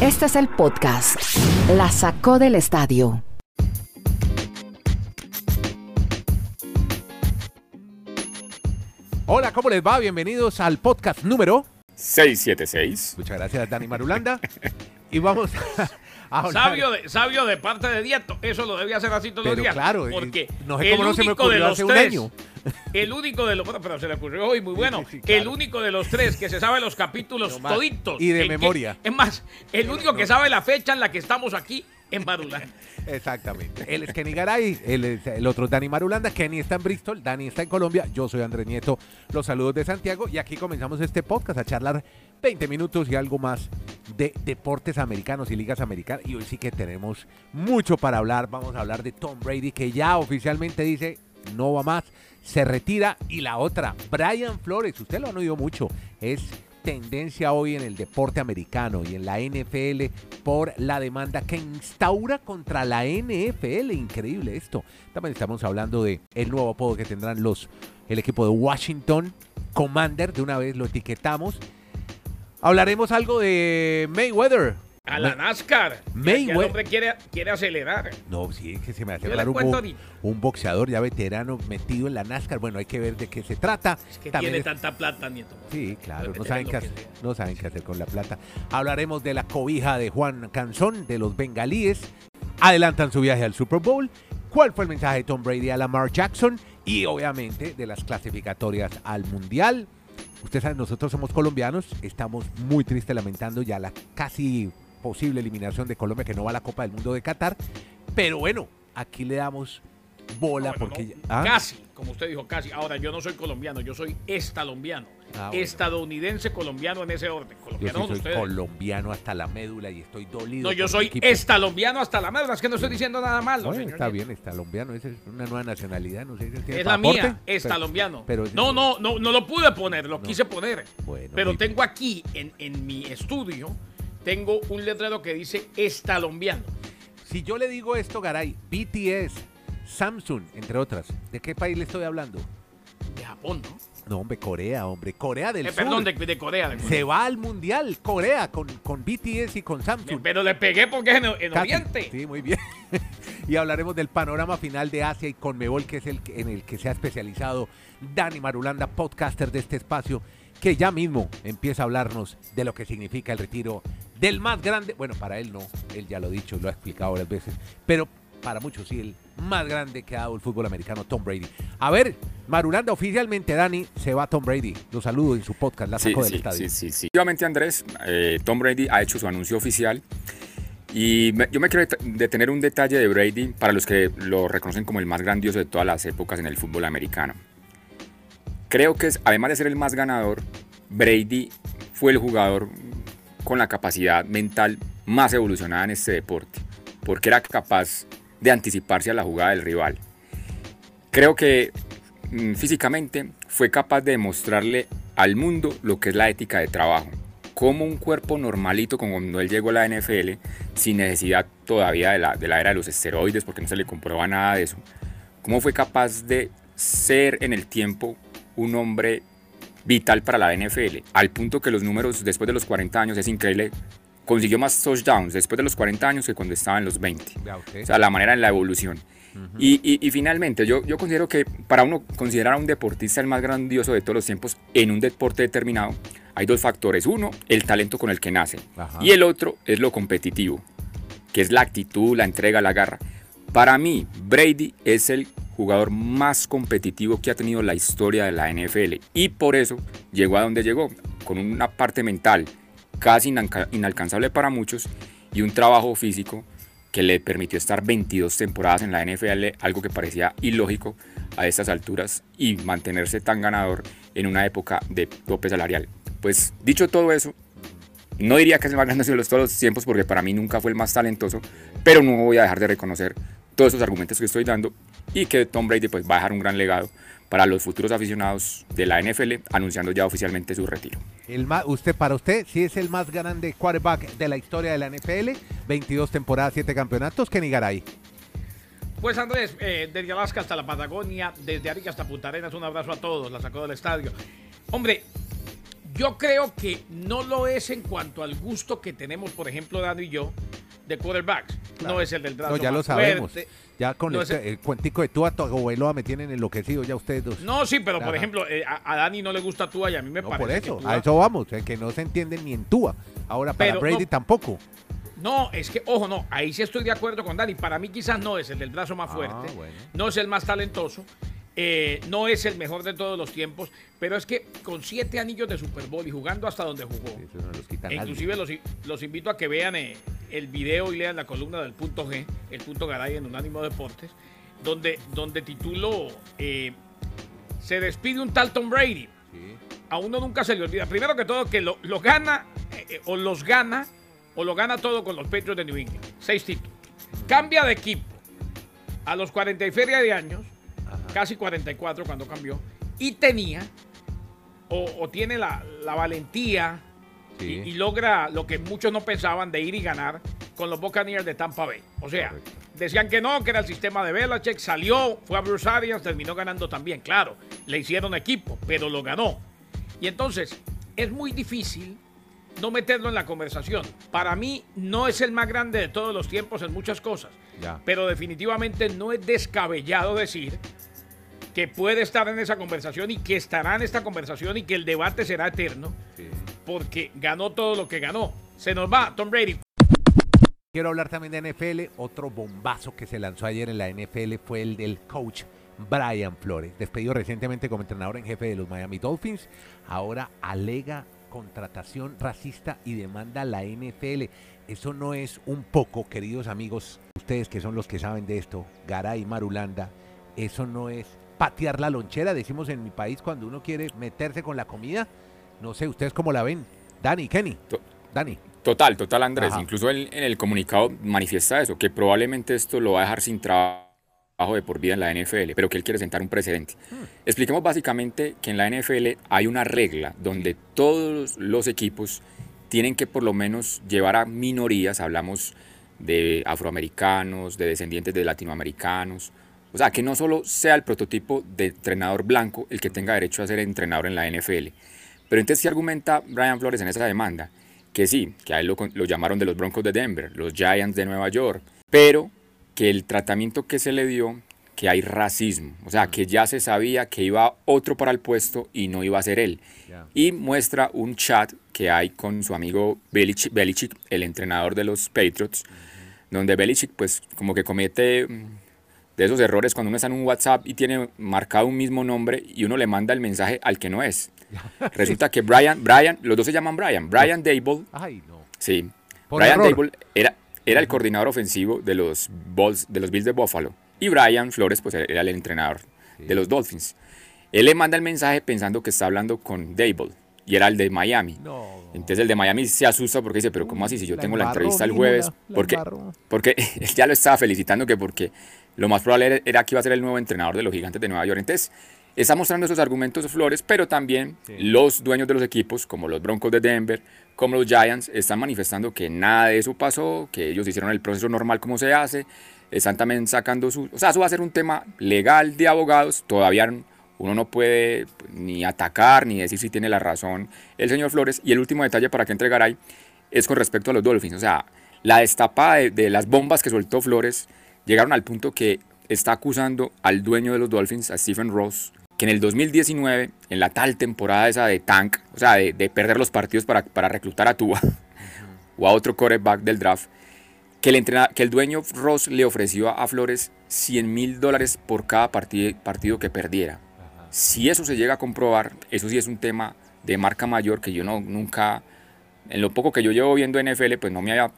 Este es el podcast. La sacó del estadio. Hola, ¿cómo les va? Bienvenidos al podcast número. 676. Muchas gracias, Dani Marulanda. y vamos a. Sabio de, sabio de parte de Dieto, eso lo debía hacer así todos Pero los días. claro, porque no sé el cómo no se me único de ocurrió los hace un tres, año. El único de los, bueno, pero se le ocurrió hoy, muy bueno. sí, sí, claro. El único de los tres que se sabe los capítulos No toditos. Y de el que- memoria. es más, el único que sabe la fecha en la que estamos aquí en Marula. Exactamente. Él es Kenny Garay, él es el otro es Dani Marulanda. Kenny está en Bristol, Dani está en Colombia. Yo soy Andrés Nieto. Los saludos de Santiago. Y aquí comenzamos este podcast a charlar 20 minutos y algo más de deportes americanos y ligas americanas. Y hoy sí que tenemos mucho para hablar. Vamos a hablar de Tom Brady, que ya oficialmente dice no va más, se retira. Y la otra, Brian Flores, usted lo han oído mucho, es tendencia hoy en el deporte americano y en la NFL por la demanda que instaura contra la NFL. Increíble esto. También estamos hablando de el nuevo apodo que tendrán los el equipo de Washington Commander. De una vez lo etiquetamos. Hablaremos algo de Mayweather. A la NASCAR. Mayweather. El hombre quiere, quiere acelerar. No, sí, es que se me hace raro un, bo- un boxeador ya veterano metido en la NASCAR. Bueno, hay que ver de qué se trata. Es que También tiene es- tanta plata, Nieto. Sí, claro, no saben, qué hacer, no saben qué hacer con la plata. Hablaremos de la cobija de Juan Canzón, de los bengalíes. Adelantan su viaje al Super Bowl. ¿Cuál fue el mensaje de Tom Brady a Lamar Jackson? Y obviamente de las clasificatorias al Mundial. Ustedes saben, nosotros somos colombianos. Estamos muy tristes lamentando ya la casi posible eliminación de Colombia que no va a la Copa del Mundo de Qatar. Pero bueno, aquí le damos bola No, bueno, porque... no, ya- ¿Ah? Casi, como usted dijo, casi. Ahora, yo no soy colombiano, yo soy estalombiano. Ah, bueno. Estadounidense, colombiano en ese orden. Yo sí soy ustedes. colombiano hasta la médula y estoy dolido. No, yo soy equipo. estalombiano hasta la madre. Es que no estoy diciendo nada malo. No, señor está Nieto. bien, estalombiano, esa es una nueva nacionalidad, no sé si tiene Es la mía, estalombiano. pero- no, no, no, no lo pude poner, lo quise poner. Bueno, pero tengo aquí en, en mi estudio, tengo un letrero que dice estalombiano. Si yo le digo esto, Garay, BTS, Samsung, entre otras, ¿de qué país le estoy hablando? De Japón, ¿no? No, hombre, Corea, hombre, Corea del Eh, Sur. perdón, de, de Corea. de Corea. Se va al mundial, Corea, con, con BTS y con Samsung. Pero le pegué porque es en. Oriente. Sí, muy bien. y hablaremos del panorama final de Asia y Conmebol, que es el en el que se ha especializado Dani Marulanda, podcaster de este espacio, que ya mismo empieza a hablarnos de lo que significa el retiro del más grande. Bueno, para él no, él ya lo ha dicho, lo ha explicado varias veces, pero para muchos sí, el más grande que ha dado el fútbol americano, Tom Brady. A ver, Marulanda, oficialmente, Dani, se va Tom Brady. Lo saludo en su podcast, la Sí, sacó del sí, estadio. sí, sí, sí. Andrés, eh, Tom Brady ha hecho su anuncio oficial. Y me- yo me quiero det- detener un detalle de Brady para los que lo reconocen como el más grandioso de todas las épocas en el fútbol americano. Creo que es- además de ser el más ganador, Brady fue el jugador con la capacidad mental más evolucionada en este deporte, porque era capaz de anticiparse a la jugada del rival. Creo que mm, físicamente fue capaz de demostrarle al mundo lo que es la ética de trabajo. Como un cuerpo normalito, como cuando él llegó a la NFL, sin necesidad todavía de la, de la era de los esteroides, porque no se le comprueba nada de eso. Cómo fue capaz de ser en el tiempo un hombre vital para la NFL, al punto que los números después de los 40 años es increíble. Consiguió más touchdowns después de los 40 años que cuando estaba en los 20. Vea usted. O sea, la manera en la evolución. y, y- y finalmente, yo, yo considero que para uno considerar a un deportista el más grandioso de todos los tiempos en un deporte determinado, hay dos factores. Uno, el talento con el que nace. Ajá. Y el otro es lo competitivo, que es la actitud, la entrega, la garra. Para mí, Brady es el jugador más competitivo que ha tenido la historia de la NFL. Y por eso llegó a donde llegó, con una parte mental casi inalcanzable para muchos y un trabajo físico que le permitió estar 22 temporadas en la NFL, algo que parecía ilógico a estas alturas, y mantenerse tan ganador en una época de tope salarial. Pues dicho todo eso, no diría que es el más grande de los- todos los tiempos, porque para mí nunca fue el más talentoso, pero no voy a dejar de reconocer todos esos argumentos que estoy dando y que Tom Brady pues, va a dejar un gran legado para los futuros aficionados de la NFL, anunciando ya oficialmente su retiro. El ma- usted, para usted, sí es el más grande quarterback de la historia de la NFL. 22 temporadas, 7 campeonatos. Kenny Garay. Pues Andrés, eh, desde Alaska hasta la Patagonia, desde Arica hasta Punta Arenas, un abrazo a todos, la sacó del estadio. Hombre, Yo creo que no lo es en cuanto al gusto que tenemos, por ejemplo, Dani y yo, de quarterbacks. No es el del brazo No, ya lo más sabemos. fuerte. Ya con No este- es el- el cuentico de tú a tu abuelo me tienen enloquecido ya ustedes dos. No, sí, pero por ejemplo, eh, a, a Dani no le gusta Tua y a mí me No, parece por eso, que Tua- a eso vamos, eh, que no se entienden ni en Tua. Ahora, para Pero Brady no- tampoco. No, es que, ojo, no, ahí sí estoy de acuerdo con Dani. Para mí quizás no es el del brazo más Ah, fuerte, bueno. no es el más talentoso, eh, no es el mejor de todos los tiempos, pero es que con siete anillos de Super Bowl y jugando hasta donde jugó, no e inclusive los, los invito a que vean eh, el video y lean la columna del punto G, el punto Garay en Unánimo Deportes, donde, donde titulo eh, Se despide un tal Tom Brady. Sí. A uno nunca se le olvida. Primero que todo, que lo, lo gana o los gana o lo gana todo con los Patriots de New England. Seis títulos. Cambia de equipo a los 40 y feria de años, casi 44 cuando cambió, y tenía o, o tiene la, la valentía Sí. y, y logra lo que muchos no pensaban de ir y ganar con los Buccaneers de Tampa Bay. O sea, Correcto. decían que no, que era el sistema de Belichick, salió, fue a Bruce Arians, terminó ganando también, claro, le hicieron equipo, pero lo ganó. Y entonces, es muy difícil no meterlo en la conversación. Para mí, no es el más grande de todos los tiempos en muchas cosas, Ya. pero definitivamente no es descabellado decir que puede estar en esa conversación y que estará en esta conversación y que el debate será eterno Sí. porque ganó todo lo que ganó. Se nos va Tom Brady. Quiero hablar también de NFL. Otro bombazo que se lanzó ayer en la NFL fue el del coach Brian Flores, despedido recientemente como entrenador en jefe de los Miami Dolphins. Ahora alega contratación racista y demanda a la NFL. Eso no es un poco, queridos amigos, ustedes que son los que saben de esto, Garay Marulanda, eso no es patear la lonchera, decimos en mi país cuando uno quiere meterse con la comida. No sé, ustedes cómo la ven. Dani, Kenny. Dani. Total, total, Andrés. Ajá. Incluso él en el comunicado manifiesta eso, que probablemente esto lo va a dejar sin trabajo de por vida en la NFL, pero que él quiere sentar un precedente. Expliquemos básicamente que en la NFL hay una regla donde todos los equipos tienen que por lo menos llevar a minorías, hablamos de afroamericanos, de descendientes de latinoamericanos, o sea, que no solo sea el prototipo de entrenador blanco el que tenga derecho a ser entrenador en la NFL. Pero entonces, ¿qué argumenta Brian Flores en esa demanda? Que sí, que a él lo, lo llamaron de los Broncos de Denver, los Giants de Nueva York, pero que el tratamiento que se le dio, que hay racismo, o sea, que ya se sabía que iba otro para el puesto y no iba a ser él. Y muestra un chat que hay con su amigo Belichick, Belichick, el entrenador de los Patriots, donde Belichick pues como que comete mm, de esos errores cuando uno está en un WhatsApp y tiene marcado un mismo nombre y uno le manda el mensaje al que no es. Resulta que Brian, Brian, los dos se llaman Brian, Brian Dable, Ay, no. sí, Por Brian error. Dable era, era el coordinador ofensivo de los, Bulls, de los Bills de Buffalo y Brian Flores pues era el entrenador de los Dolphins. Él le manda el mensaje pensando que está hablando con Dable y era el de Miami. No. Entonces el de Miami se asusta porque dice, pero ¿cómo así si yo La tengo la entrevista el jueves? Porque, porque él ya lo estaba felicitando que porque lo más probable era, que iba a ser el nuevo entrenador de los gigantes de Nueva York. Entonces está mostrando esos argumentos Flores, pero también Sí. los dueños de los equipos, como los Broncos de Denver, como los Giants, están manifestando que nada de eso pasó, que ellos hicieron el proceso normal como se hace, están también sacando su... O sea, eso va a ser un tema legal de abogados, todavía uno no puede pues, ni atacar ni decir si tiene la razón el señor Flores. Y el último detalle para que entregar ahí es con respecto a los Dolphins. O sea, la destapada de, de las bombas que soltó Flores llegaron al punto que está acusando al dueño de los Dolphins, a Stephen Ross, que en el 2019, en la tal temporada esa de tank, o sea, de, de perder los partidos para, para reclutar a Tua o a otro quarterback del draft, que el, entrena- que el dueño Ross le ofreció a, Flores 100 mil dólares por cada partid- partido que perdiera. Si eso se llega a comprobar, eso sí es un tema de marca mayor que yo no, nunca, en lo poco que yo llevo viendo NFL, pues no me haya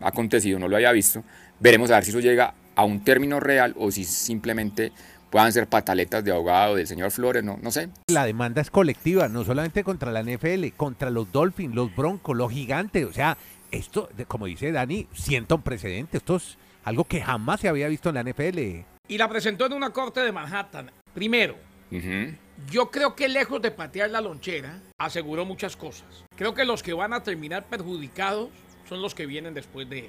acontecido, no lo haya visto. Veremos a ver si eso llega a un término real o si simplemente puedan ser pataletas de abogado del señor Flores, no, no sé. La demanda es colectiva, no solamente contra la NFL, contra los Dolphins, los Broncos, los Gigantes. O sea, esto, de- como dice Dani, sienta un precedente. Esto es algo que jamás se había visto en la NFL. Y la presentó en una corte de Manhattan. Primero, yo creo que lejos de patear la lonchera, aseguró muchas cosas. Creo que los que van a terminar perjudicados son los que vienen después de él.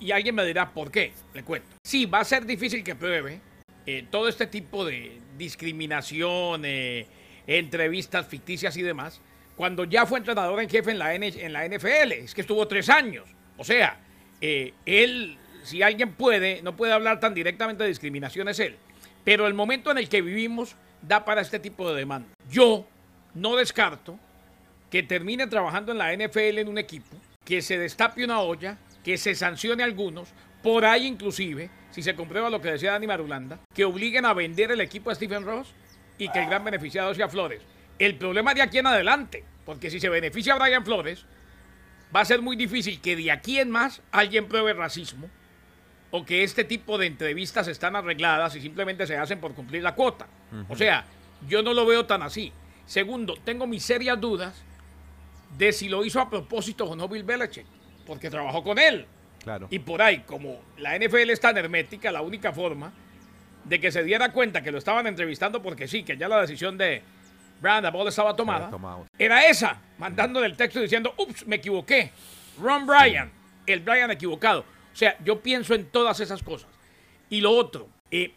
Y alguien me dirá, ¿por qué? Le cuento. Sí, va a ser difícil que pruebe eh, todo este tipo de discriminación, eh, entrevistas ficticias y demás, cuando ya fue entrenador en jefe en la, N- en la NFL. Es que estuvo tres años. O sea, eh, él, si alguien puede, no puede hablar tan directamente de discriminación, es él. Pero el momento en el que vivimos da para este tipo de demanda. Yo no descarto que termine trabajando en la NFL en un equipo, que se destape una olla, que se sancione a algunos, por ahí inclusive, si se comprueba lo que decía Dani Marulanda, que obliguen a vender el equipo a Stephen Ross y que el gran beneficiado sea Flores. El problema de aquí en adelante, porque si se beneficia a Brian Flores, va a ser muy difícil que de aquí en más alguien pruebe racismo o que este tipo de entrevistas están arregladas y simplemente se hacen por cumplir la cuota. O sea, yo no lo veo tan así. Segundo, tengo mis serias dudas de si lo hizo a propósito o no Bill Belichick, porque trabajó con él. Claro. Y por ahí, como la NFL es tan hermética, la única forma de que se diera cuenta que lo estaban entrevistando porque sí, que ya la decisión de Brandon Ball estaba tomada, era esa, mandándole el texto diciendo, ups, me equivoqué. Ron Bryan, el Bryan equivocado. O sea, yo pienso en todas esas cosas. Y lo otro, eh,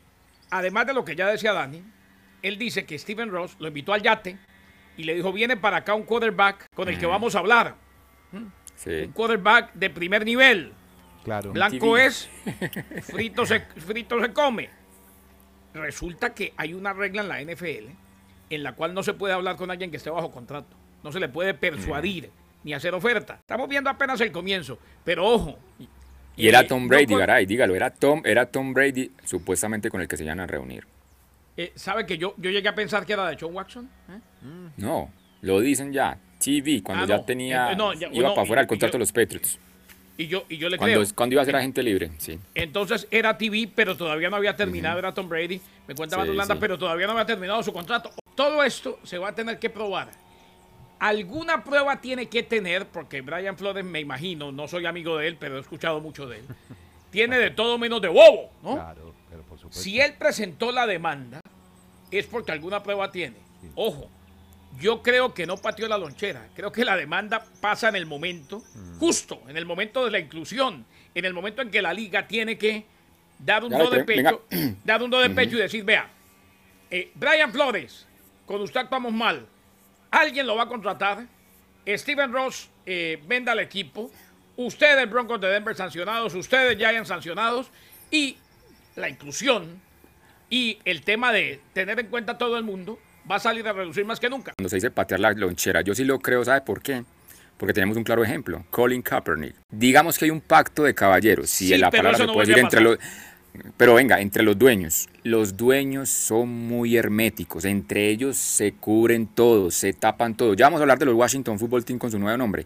además de lo que ya decía Dani, él dice que Steven Ross lo invitó al yate y le dijo, viene para acá un quarterback con el que vamos a hablar. Sí. Un quarterback de primer nivel. Claro. Blanco TV. es, frito se, frito se come. Resulta que hay una regla en la NFL en la cual no se puede hablar con alguien que esté bajo contrato. No se le puede persuadir ni hacer oferta. Estamos viendo apenas el comienzo, pero ojo. Y era eh, Tom Brady, Garay, dígalo, era Tom, era Tom Brady supuestamente con el que se iban a reunir. eh, ¿Sabe que yo, yo llegué a pensar que era de John Watson? ¿Eh? No, lo dicen ya. TV, cuando Ah, ya no. tenía, Eh, no, ya- iba no, para afuera el contrato yo- de los Patriots. Y yo, y yo le Cuando, creo. cuando iba a ser agente libre, sí. Entonces era TV, pero todavía no había terminado, era Tom Brady. Me cuenta Sí, sí. pero todavía no había terminado su contrato. Todo esto se va a tener que probar. Alguna prueba tiene que tener, porque Brian Flores, me imagino, no soy amigo de él, pero he escuchado mucho de él. Tiene de todo menos de bobo, ¿no? Claro, pero por supuesto. Si él presentó la demanda, es porque alguna prueba tiene. Ojo, yo creo que no pateó la lonchera. Creo que la demanda pasa en el momento, justo en el momento de la inclusión, en el momento en que la liga tiene que dar un Ya, do de pecho, dar un do de pecho y decir, vea, eh, Brian Flores, con usted actuamos mal, alguien lo va a contratar, Steven Ross eh, venda al equipo, ustedes Broncos de Denver sancionados, ustedes Giants sancionados. Y la inclusión y el tema de tener en cuenta todo el mundo va a salir a reducir más que nunca. Cuando se dice patear la lonchera, yo sí lo creo, ¿sabe por qué? Porque tenemos un claro ejemplo, Colin Kaepernick. Digamos que hay un pacto de caballeros, si Sí, la palabra se no puede decir entre los... Pero venga, entre los dueños. Los dueños son muy herméticos, entre ellos se cubren todos, se tapan todo. Ya vamos a hablar de los Washington Football Team con su nuevo nombre.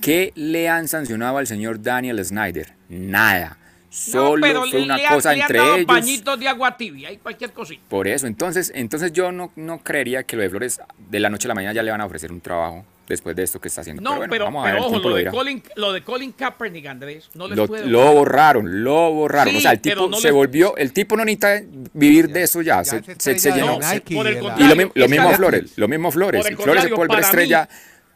¿Qué le han sancionado al señor Daniel Snyder? Nada. Solo no, pero fue una le cosa le han entre dado ellos. pañitos de agua tibia y cualquier cosita. Por eso, entonces, entonces yo no, no creería que lo de Flores de la noche a la mañana ya le van a ofrecer un trabajo después de esto que está haciendo. No, bueno, pero, vamos a ver, pero ojo, lo de. Colin, lo de Colin Kaepernick, Andrés, no les Lo, puede lo borraron, lo borraron. Sí, o sea, el pero tipo no se les- volvió, el tipo no necesita vivir de eso ya. Ya se, estrella llenó. Y lo, mismo Flores, lo mismo Flores. Flores se contrario, puede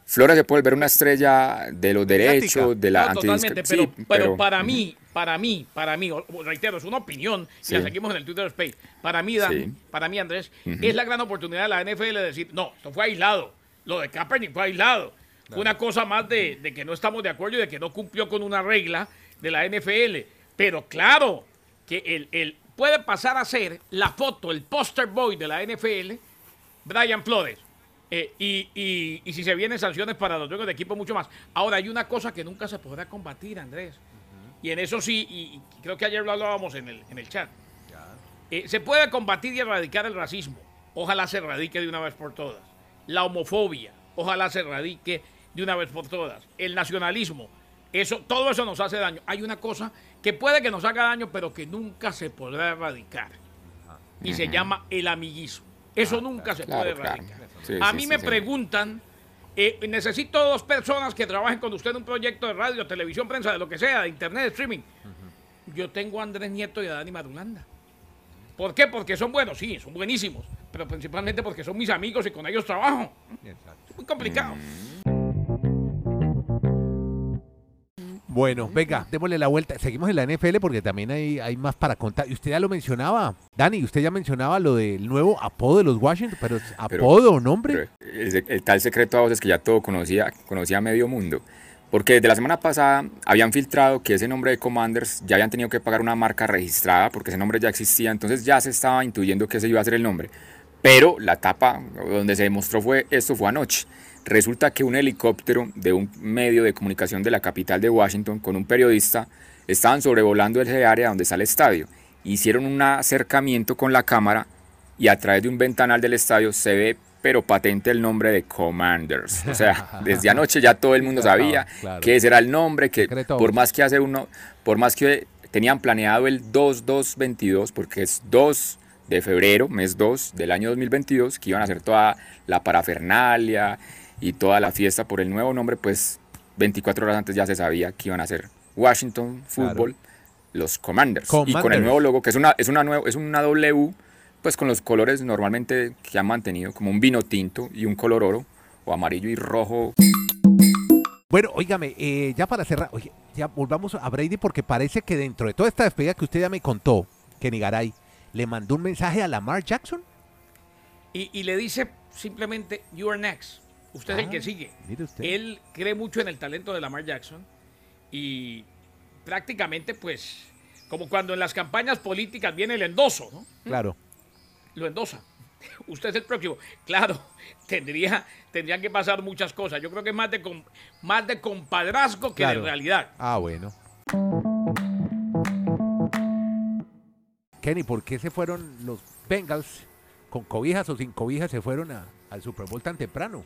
Flores se puede volver una estrella de los derechos, de la No, totalmente, pero, sí, pero para mí, para mí, para mí, reitero, es una opinión, y la Sí. seguimos en el Twitter Space. Para mí, Dan, Sí. para mí, Andrés, es la gran oportunidad de la NFL de decir, no, esto fue aislado. Lo de Kaepernick fue aislado. Fue una cosa más de, de que no estamos de acuerdo y de que no cumplió con una regla de la NFL. Pero claro, que el, el- puede pasar a ser la foto, el poster boy de la NFL, Brian Flores. Eh, y, y- y si se vienen sanciones para los dueños de equipo, mucho más. Ahora, hay una cosa que nunca se podrá combatir, Andrés. Y en eso sí, y, y creo que ayer lo hablábamos en el, en el chat. Eh, se puede combatir y erradicar el racismo. Ojalá se erradique de una vez por todas. La homofobia. Ojalá se erradique de una vez por todas. El nacionalismo. Eso, todo eso nos hace daño. Hay una cosa que puede que nos haga daño, pero que nunca se podrá erradicar. Y se llama el amiguismo. Eso nunca se puede claro. erradicar. Sí, A mí sí, me sí. preguntan, eh, necesito dos personas que trabajen con usted en un proyecto de radio, televisión, prensa, de lo que sea, de internet, de streaming. Yo tengo a Andrés Nieto y a Dani Marulanda. ¿Por qué? Porque son buenos, sí, son buenísimos, pero principalmente porque son mis amigos y con ellos trabajo. Exacto. Muy complicado. Bueno, venga, démosle la vuelta. Seguimos en la NFL porque también hay, hay más para contar. Y usted ya lo mencionaba, Dani, usted ya mencionaba lo del nuevo apodo de los Washington, pero es Pero- apodo o nombre. Pero el, el tal secreto a voces que ya todo conocía, conocía medio mundo. Porque desde la semana pasada habían filtrado que ese nombre de Commanders ya habían tenido que pagar una marca registrada porque ese nombre ya existía, entonces ya se estaba intuyendo que ese iba a ser el nombre. Pero la etapa donde se demostró fue esto fue anoche. Resulta que un helicóptero de un medio de comunicación de la capital de Washington con un periodista estaban sobrevolando ese área donde está el estadio. Hicieron un acercamiento con la cámara y a través de un ventanal del estadio se ve pero patente el nombre de Commanders. O sea, desde anoche ya todo el mundo sabía Claro. que ese era el nombre, que por más que hace uno, por más que tenían planeado el 2222, porque es 2 de febrero, mes 2 del año 2022, que iban a hacer toda la parafernalia y toda la fiesta por el nuevo nombre, pues 24 horas antes ya se sabía que iban a hacer Washington Football, los Commanders. Y con el nuevo logo, que es una, es una, nueva, es una W, pues con los colores normalmente que han mantenido, como un vino tinto y un color oro, o amarillo y rojo. Bueno, óigame, eh, ya para cerrar, oye, ya volvamos a Brady porque parece que dentro de toda esta despedida que usted ya me contó, Kenny Garay le mandó un mensaje a Lamar Jackson. Y, y le dice simplemente, you are next. Usted es el Ah, que sigue. mire usted. Él cree mucho en el talento de Lamar Jackson y prácticamente, pues, como cuando en las campañas políticas viene el endoso, ¿no? Claro. Lo endosa. Usted es el próximo. Claro, tendría, tendrían que pasar muchas cosas. Yo creo que es más de, más de compadrazgo que Claro. de realidad. Ah, bueno. Kenny, ¿por qué se fueron los Bengals con cobijas o sin cobijas se fueron a- al Super Bowl tan temprano?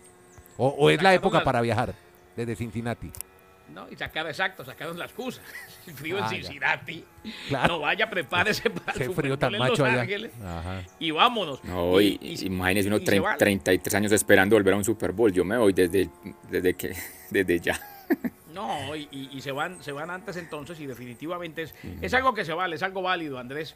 ¿O, o es la época las- para viajar desde Cincinnati? ¿no? Y sacar, exacto, sacaron la excusa. El frío Ah, en. Cincinnati. Claro. No vaya, prepárese para el frío tan macho Los allá. Ángeles. Ajá. Y vámonos. No, y, y- imagínese uno y se trein- van. 33 años esperando volver a un Super Bowl. Yo me voy desde, desde que desde ya. No, y, y- y se van, se van antes entonces y definitivamente es, es algo que se vale, es algo válido, Andrés.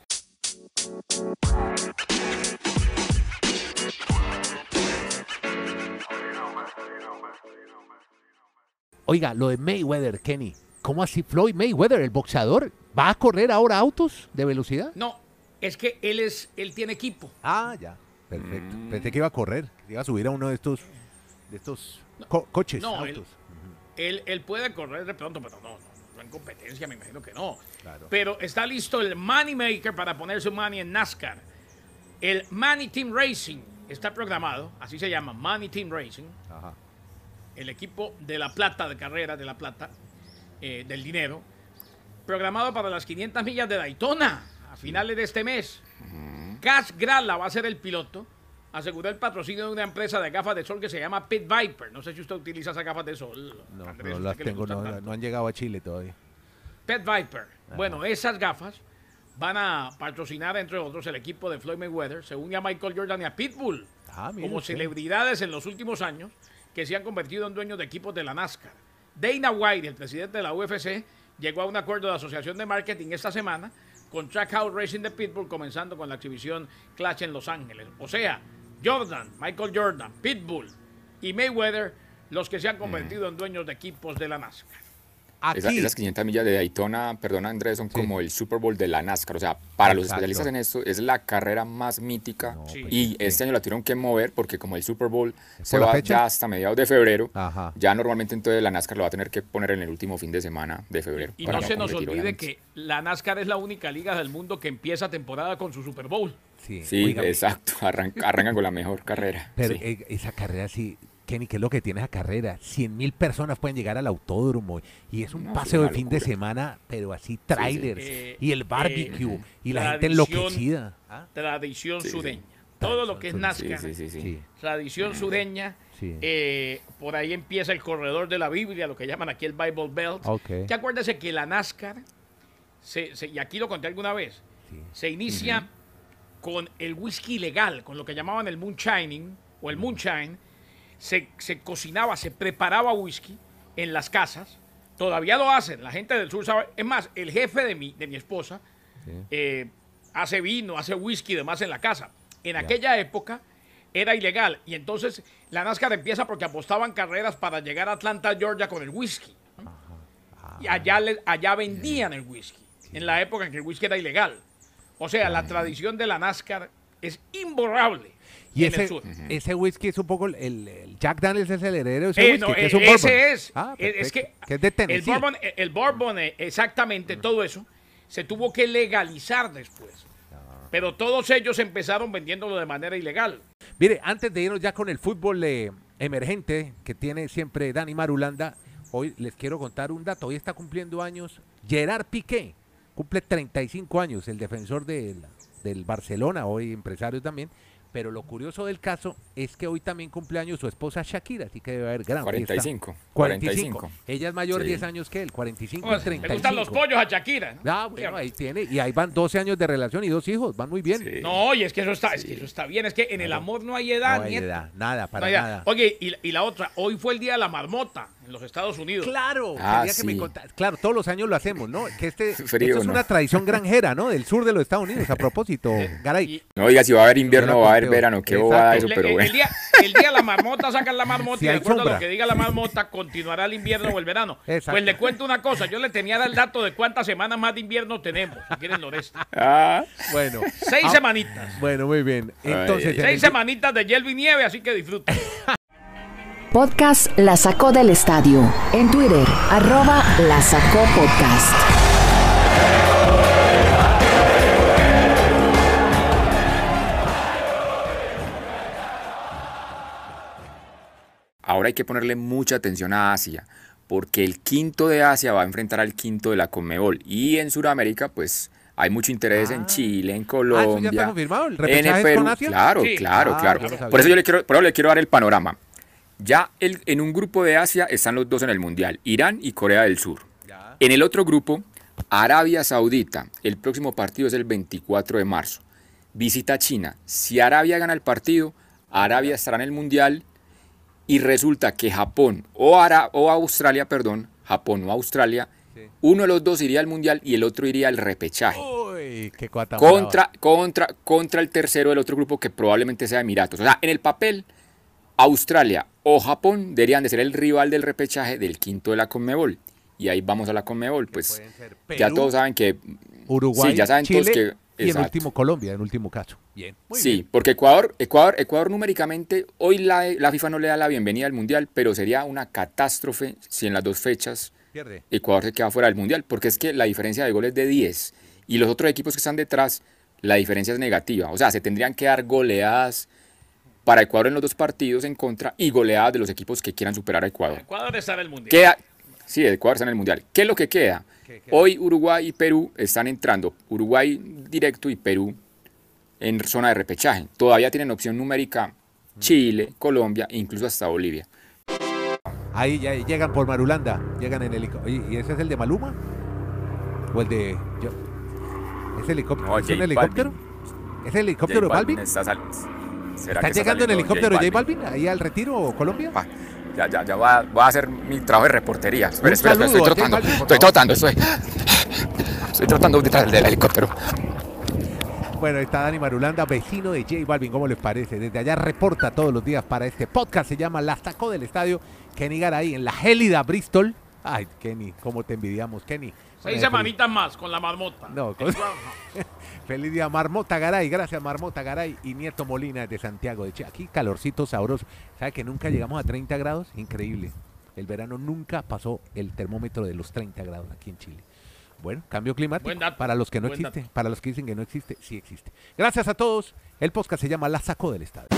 Oiga, lo de Mayweather, Kenny. ¿Cómo así Floyd Mayweather, el boxeador, va a correr ahora autos de velocidad? No, es que él es, él tiene equipo. Ah, ya. Perfecto. Mm. Pensé que iba a correr, que iba a subir a uno de estos, de estos co- coches, No. Él, él puede correr de pronto, pero no, no, no en competencia, me imagino que no. Claro. Pero está listo el Money Maker para poner su money en NASCAR. El Money Team Racing está programado, así se llama, Money Team Racing. Ajá. El equipo de La Plata, de carrera de La Plata, eh, del dinero, programado para las 500 millas de Daytona a finales de este mes. Cash Grala va a ser el piloto. Aseguró el patrocinio de una empresa de gafas de sol que se llama Pit Viper. No sé si usted utiliza esas gafas de sol. No, Andrés, no las tengo, no, no han llegado a Chile todavía. Pet Viper. Bueno, esas gafas van a patrocinar, entre otros, el equipo de Floyd Mayweather. Se une a Michael Jordan y a Pitbull Ah, como usted. celebridades en los últimos años que se han convertido en dueños de equipos de la NASCAR. Dana White, el presidente de la UFC, llegó a un acuerdo de asociación de marketing esta semana con Trackhouse Racing de Pitbull, comenzando con la exhibición Clash en Los Ángeles. O sea, Jordan, Michael Jordan, Pitbull y Mayweather, los que se han convertido en dueños de equipos de la NASCAR. Esa- Aquí, esas 500 millas de Daytona, perdona Andrés, son como el Super Bowl de la NASCAR. O sea, para los especialistas en esto, es la carrera más mítica. No, Sí. pues, y sí. este año la tuvieron que mover porque como el Super Bowl se va fecha? ya hasta mediados de febrero, Ajá. ya normalmente entonces la NASCAR lo va a tener que poner en el último fin de semana de febrero. Y no se nos olvide obviamente. que la NASCAR es la única liga del mundo que empieza temporada con su Super Bowl. sí, exacto, arranca, arrancan con la mejor carrera. Pero sí. eh, esa carrera sí, Kenny, ¿qué es lo que tiene esa carrera? 100 mil personas pueden llegar al autódromo y es un No, paseo de fin de semana, pero así trailers Eh, y el eh, barbecue y la gente enloquecida. ¿Ah? Tradición Sí, sí. sureña. Todo lo que es Sí, NASCAR. Sí, sí, sí, sí. Sí, tradición eh, por ahí empieza el corredor de la Biblia, lo que llaman aquí el Bible Belt. Ok. Que acuérdese que la NASCAR, se- se- y aquí lo conté alguna vez, Sí. se inicia con el whisky legal, con lo que llamaban el moonshining o el moonshine. Se, se cocinaba, se preparaba whisky en las casas. Todavía lo hacen, la gente del sur sabe. Es más, el jefe de mi, de mi esposa Sí. eh, hace vino, hace whisky y demás en la casa. En aquella época era ilegal y entonces la NASCAR empieza porque apostaban carreras para llegar a Atlanta, Georgia con el whisky. y allá, le- allá vendían el whisky, en la época en que el whisky era ilegal. O sea, la tradición de la NASCAR es imborrable Y en el ese, sur. ese whisky es un poco el, el Jack Daniels es el heredero de ese Eh, whisky, no, que es eh, un bourbon. ese es. Ah, Eh, es que, es de el Tennessee. bourbon, eh, el bourbon, eh, exactamente, todo eso, se tuvo que legalizar después. Ah. Pero todos ellos empezaron vendiéndolo de manera ilegal. Mire, antes de irnos ya con el fútbol eh, emergente que tiene siempre Dani Marulanda, hoy les quiero contar un dato. Hoy está cumpliendo años Gerard Piqué. Cumple 35 años, el defensor del, del Barcelona, hoy empresario también. Pero lo curioso del caso es que hoy también cumple años su esposa Shakira, así que debe haber gran fiesta. 45, 45. 45. Ella es mayor Sí. 10 años que él, 45 y Pues, 35. le gustan los pollos a Shakira. ¿no? Ah, bueno, ahí tiene. Y ahí van 12 años de relación y dos hijos, van muy bien. Sí. No, y es que eso está, es que eso está bien. Es que en el amor no hay edad, No hay edad, nada, No para hay edad. nada. Oye, y, la- y la otra, hoy fue el día de la marmota en los Estados Unidos. Claro, Ah, que sí. Claro, todos los años lo hacemos, ¿no? Que este Frío, esto es ¿no? una tradición granjera, ¿no? Del sur de los Estados Unidos, a propósito, Garay. No, oiga, si va a haber invierno o va a haber verano, qué bobada eso, pero el, bueno. día, el día de la marmota sacan la marmota Si y de hay acuerdo a sombra. lo que diga la marmota continuará el invierno o el verano. Exacto. Pues le cuento una cosa, yo le tenía el dato de cuántas semanas más de invierno tenemos aquí en el noreste. Ah, Bueno. Seis Ah, semanitas. Bueno, muy bien. Entonces, ay, Seis el- semanitas de hielo y nieve, así que disfruten. Podcast La Sacó del Estadio. En Twitter, arroba La Sacó Podcast. Ahora hay que ponerle mucha atención a Asia, porque el quinto de Asia va a enfrentar al quinto de la Conmebol. Y en Sudamérica, pues hay mucho interés en Chile, en Colombia. está confirmado? ¿El en Perú. con Asia? Claro, Sí. claro, Ah, claro. Por eso yo le quiero, por eso le quiero dar el panorama. Ya el- en un grupo de Asia están los dos en el Mundial, Irán y Corea del Sur. En el otro grupo, Arabia Saudita. El próximo partido es el 24 de marzo. Visita China. Si Arabia gana el partido, Arabia estará en el Mundial y resulta que Japón o, Ara- o Australia, perdón, Japón o Australia, uno de los dos iría al Mundial y el otro iría al repechaje. Uy, qué cuata Contra, contra, contra el tercero del otro grupo que probablemente sea Emiratos. O sea, en el papel, Australia o Japón deberían de ser el rival del repechaje del quinto de la Conmebol. Y ahí vamos a la Conmebol. Pues ya todos saben que... Uruguay, sí, ya saben Chile todos que... y en exacto. último Colombia, en último caso. Bien. Muy sí, bien. porque Ecuador, Ecuador, Ecuador numéricamente, hoy la, la FIFA no le da la bienvenida al Mundial, pero sería una catástrofe si en las dos fechas Pierde. Ecuador se queda fuera del Mundial, porque es que la diferencia de goles es de 10 y los otros equipos que están detrás, la diferencia es negativa. O sea, se tendrían que dar goleadas para Ecuador en los dos partidos en contra y goleadas de los equipos que quieran superar a Ecuador. Ecuador está en el mundial. Queda, sí, Ecuador está en el Mundial. ¿Qué es lo que queda? Hoy Uruguay y Perú están entrando. Uruguay directo y Perú en zona de repechaje. Todavía tienen opción numérica Chile, Colombia e incluso hasta Bolivia. Ahí ya llegan por Marulanda, llegan en helicóptero. ¿Y ese es el de Maluma? ¿O el de.? yo- ¿Es helicóptero? No, ¿Es un helicóptero? ¿Es el helicóptero de Balvin? está, sal- ¿Será ¿Está que llegando en saliendo helicóptero J Balvin ahí al retiro Colombia? Pa, Ya, ya, ya voy a, voy a hacer mi trabajo de reportería. Espera, estoy trotando. Balvin, Estoy trotando, estoy. Estoy trotando detrás del helicóptero. Bueno, está Dani Marulanda, vecino de J Balvin, ¿cómo les parece? Desde allá reporta todos los días para este podcast, se llama La Sacó del Estadio. Kenny Garay en la gélida Bristol. Ay, Kenny, cómo te envidiamos, Kenny. Seis semanitas más con la marmota. No, con- Feliz día, Marmota Garay. Gracias, Marmota Garay y Nieto Molina de Santiago de Chile. Aquí calorcito sabroso. ¿Sabe que nunca llegamos a 30 grados? Increíble. El verano nunca pasó el termómetro de los 30 grados aquí en Chile. Bueno, cambio climático. Buen dato, Para los que no existe, dato. para los que dicen que no existe, sí existe. Gracias a todos. El podcast se llama La Sacó del Estadio.